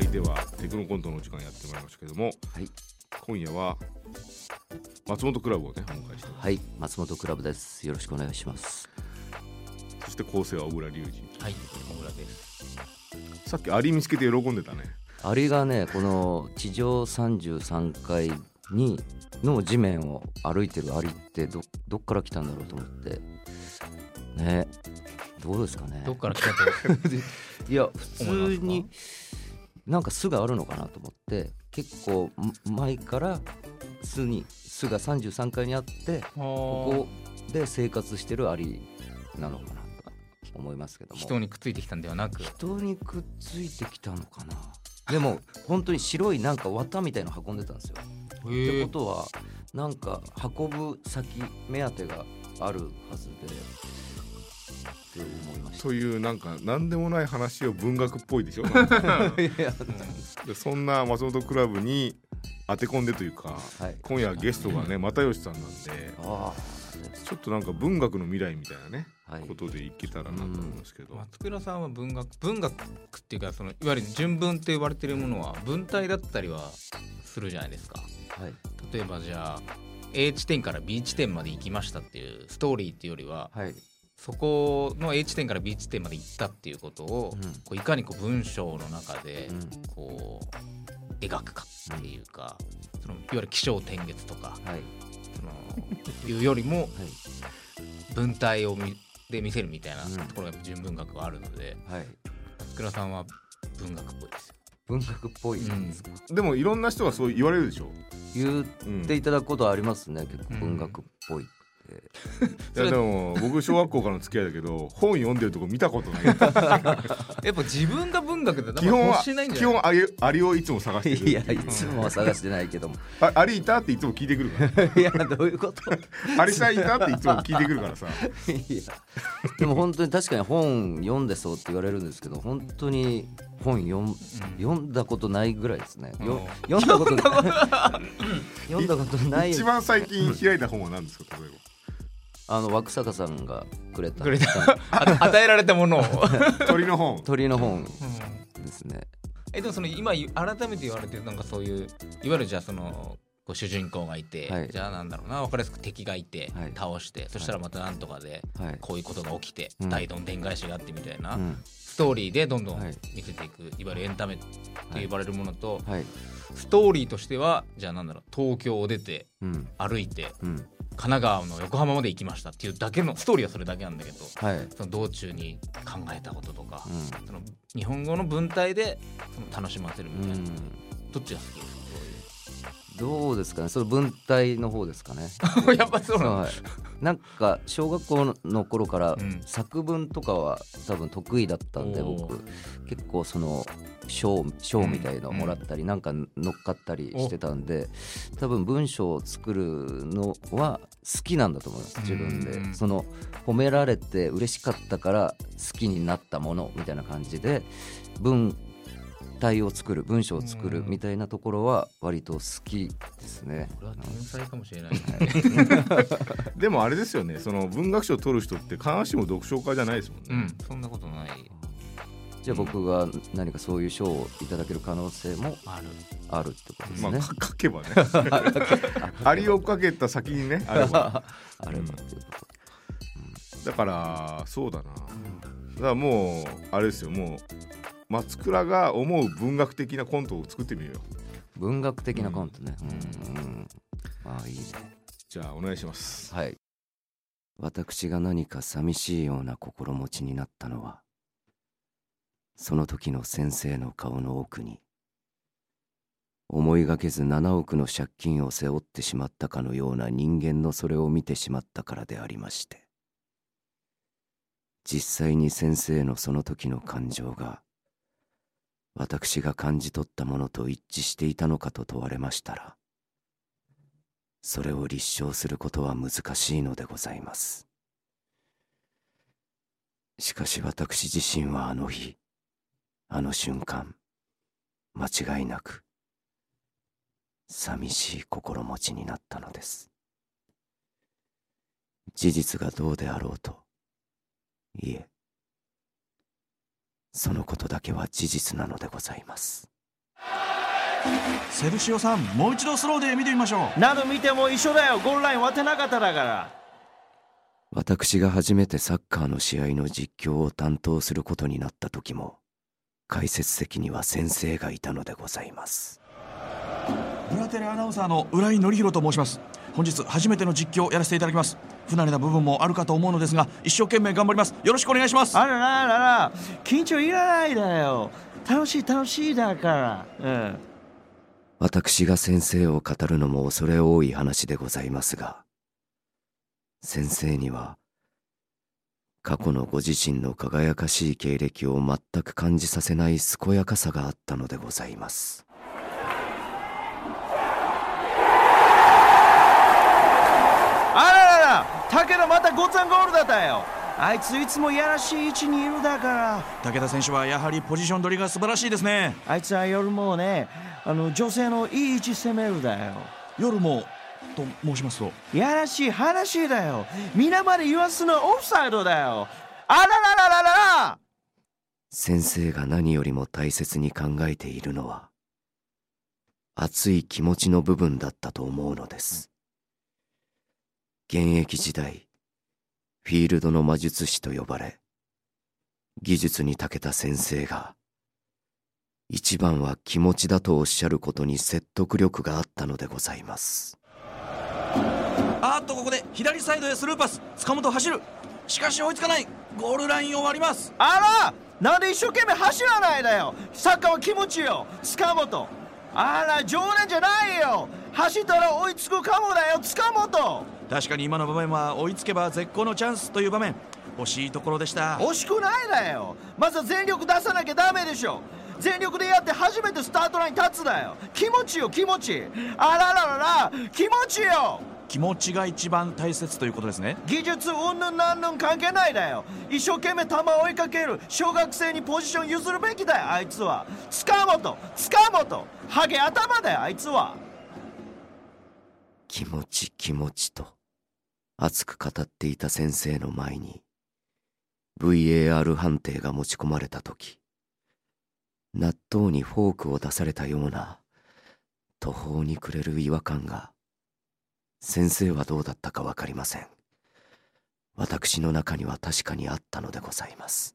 はいではテクノコントのお時間やってまいりましたけども、はい。今夜は松本クラブをねお迎えしてはい松本クラブです。よろしくお願いします。そして構成は小倉隆二。はい、小倉です。さっきアリ見つけて喜んでたね。アリがねこの地上33階にの地面を歩いてるアリってどどっから来たんだろうと思って。ねどうですかね。どっから来たと。いや普思いますか？通になんか巣があるのかなと思って結構ん前から巣に巣が33階にあってここで生活してるアリなのかなと思いますけども人にくっついてきたんではなく。人にくっついてきたのかなでも本当に白いなんか綿みたいの運んでたんですよ。ってことはなんか運ぶ先目当てがあるはずでって思というなんか何でもない話を文学っぽいでしょ？そんな松本クラブに当て込んでというかはい。今夜ゲストがね又吉さんなんであちょっとなんか文学の未来みたいなねあはい。ことでいけたらなと思いますけど、松倉さんは文学文学っていうかそのいわゆる純文と呼ばれてるものは文体だったりはするじゃないですか。はい。例えばじゃあ A 地点から B 地点まで行きましたっていうストーリーっていうよりははい。そこの A 地点から B 地点まで行ったっていうことを、うんこういかにこう文章の中でうんこう描くかっていうか、そのいわゆる起承転結とかはいそのいうよりも はい文体をみで見せるみたいなうんところが純文学があるのではい。福田さんは文学っぽいですよ。文学っぽいんですか。でもいろんな人がそう言われるでしょ、言うん、っていただくことはありますね。結構うん文学っぽいって。いやでも僕小学校からの付き合いだけど本読んでるとこ見たことない。やっぱ自分が文学で基本は基本アリアリをいつも探してる。いやいつもは探してないけども。あアリいたっていつも聞いてくるか いやどういうこと？らアリさんいたっていつも聞いてくるからさ。いやでも本当に確かに本読んでそうって言われるんですけど本当に本読ん読んだことないぐらいですね。よ読んだことない。読んだことない。一番最近開いた本は何ですか？例えあの枠坂さんがくれた。くれた。あ与えられたものを、ば 鳥の本。鳥の本ですね。えでもその今改めて言われてるなんかそういういわゆるじゃあそのこう主人公がいて、はい。じゃあなんだろうな分かりやすく敵がいて、はい。倒してそしたらまたなんとかではい。こういうことが起きて、うん。大どんでん返しがあってみたいな、うん。ストーリーでどんどんはい。見せていく、い、わゆるエンタメって呼ばれるものと、はい。ストーリーとしてはじゃあなんだろう東京を出てうん。歩いてうん神奈川の横浜まで行きましたっていうだけのストーリーはそれだけなんだけどはい。その道中に考えたこととか、うその日本語の文体でその楽しませるみたいな、ん。どっちが好きですどうですかね？その文体の方ですかね？か やっぱそうなの、はい。なんか小学校の頃からうん。作文とかは多分得意だったんでおー。僕。結構その賞賞みたいのをもらったりなんか乗っかったりしてたんで多分文章を作るのは好きなんだと思います自分うん。でその褒められて嬉しかったから好きになったものみたいな感じで文体を作る文章を作るみたいなところは割と好きですね。これは天才かもしれない、でもあれですよね。その文学賞を取る人って必ずしも読書家じゃないですもんね、うん。そんなことない。じゃあ僕が何かそういう賞をいただける可能性もある。あるってことですまあ書けばね。アリをかけた先にね あればあればっていうこだからそうだな。だからもうあれですよ。もう松倉が思う文学的なコントを作ってみようよと。文学的なコントね。うんうんああいいね。じゃあお願いしますはい。私が何か寂しいような心持ちになったのは、その時の先生の顔の奥に、思いがけず7億の借金を背負ってしまったかのような人間のそれを見てしまったからでありまして、実際に先生のその時の感情が、私が感じ取ったものと一致していたのかと問われましたら、それを立証することは難しいのでございます。しかし私自身はあの日、あの瞬間、間違いなく、寂しい心持ちになったのです。事実がどうであろうと、いえ、そのことだけは事実なのでございます。セルシオさんもう一度スローで見てみましょう。何度見ても一緒だよ。ゴールライン割ってなかっただから。私が初めてサッカーの試合の実況を担当することになった時も解説席には先生がいたのでございますブラテレアナウンサーの浦井典弘と申します。本日初めての実況をやらせていただきます。不慣れな部分もあるかと思うのですが一生懸命頑張ります。よろしくお願いします。あらららら。緊張いらないだよ。楽しい楽しいだから。うん私が先生を語るのも恐れ多い話でございますが先生には過去のご自身の輝かしい経歴を全く感じさせない健やかさがあったのでございますあららら武田またゴッツァンゴールだったよ。あいついつもいやらしい位置にいるだから。武田選手はやはりポジション取りが素晴らしいですね。あいつは夜もねあの女性のいい位置攻めるだよ。夜もと申しますと。いやらしい話だよ。皆まで言わすのオフサイドだよ。あらららららら。先生が何よりも大切に考えているのは熱い気持ちの部分だったと思うのです現役時代フィールドの魔術師と呼ばれ技術に長けた先生が一番は気持ちだとおっしゃることに説得力があったのでございます。あーっとここで左サイドへスルーパス。塚本走る。しかし追いつかない。ゴールラインを割ります。あらなんで一生懸命走らないだよ。サッカーは気持ちよ。塚本。あら常連じゃないよ走ったら追いつくかもだよ塚本。確かに今の場面は追いつけば絶好のチャンスという場面。惜しいところでした。惜しくないだよ。まずは全力出さなきゃダメでしょ。全力でやって初めてスタートライン立つだよ。気持ちよ気持ち。あらららら気持ちよ。気持ちが一番大切ということですね。技術うんぬんなんぬん関係ないだよ。一生懸命球を追いかける。小学生にポジション譲るべきだよあいつは。塚本塚本。ハゲ頭だよあいつは気持ち気持ちと熱く語っていた先生の前に VAR 判定が持ち込まれた時納豆にフォークを出されたような途方に暮れる違和感が先生はどうだったか分かりません。私の中には確かにあったのでございます。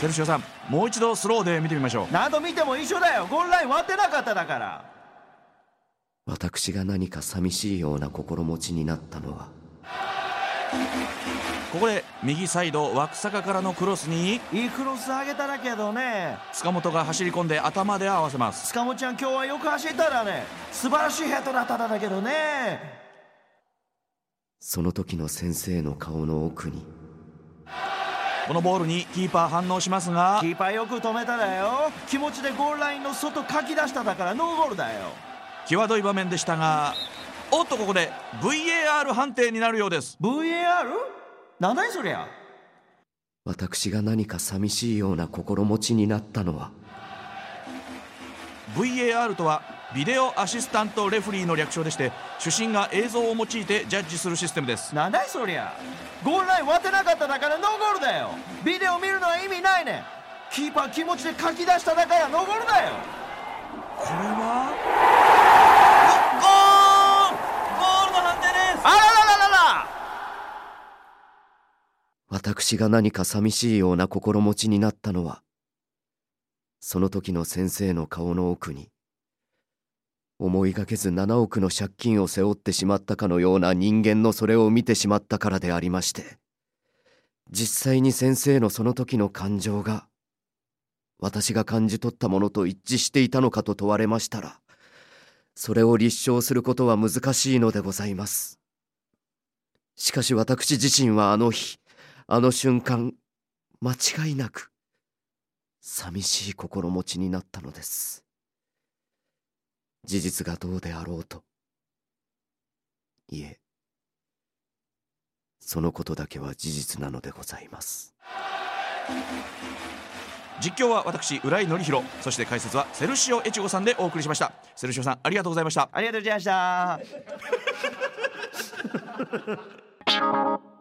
セルシオさんもう一度スローで見てみましょう。何度見ても一緒だよ。ゴールライン割ってなかっただから私が何か寂しいような心持ちになったのは。ここで右サイド枠坂からのクロスに。いいクロス上げただけどね。塚本が走り込んで頭で合わせます。塚本ちゃん今日はよく走ったらね素晴らしいヘッドだったんだけどね。その時の先生の顔の奥に。このボールにキーパー反応しますが。キーパーよく止めただよ。気持ちでゴールラインの外かき出しただからノーゴールだよ際どい場面でしたがおっとここで VAR 判定になるようです。VAR? なんだいそりゃ私が何か寂しいような心持ちになったのは。VAR とはビデオアシスタントレフリーの略称でして主審が映像を用いてジャッジするシステムです。なんだいそりゃゴールライン割ってなかっただからノーゴールだよ。ビデオ見るのは意味ないねキーパー気持ちで書き出しただからノーゴールだよ。これはゴールゴールの判定ですあららららら私が何か寂しいような心持ちになったのはその時の先生の顔の奥に思いがけず7億の借金を背負ってしまったかのような人間のそれを見てしまったからでありまして実際に先生のその時の感情が私が感じ取ったものと一致していたのかと問われましたらそれを立証することは難しいのでございます。しかし私自身はあの日あの瞬間間違いなく寂しい心持ちになったのです。事実がどうであろうといえそのことだけは事実なのでございます。実況は私浦井典弘。そして解説はセルシオエチゴさんでお送りしました。セルシオさんありがとうございました。ありがとうございました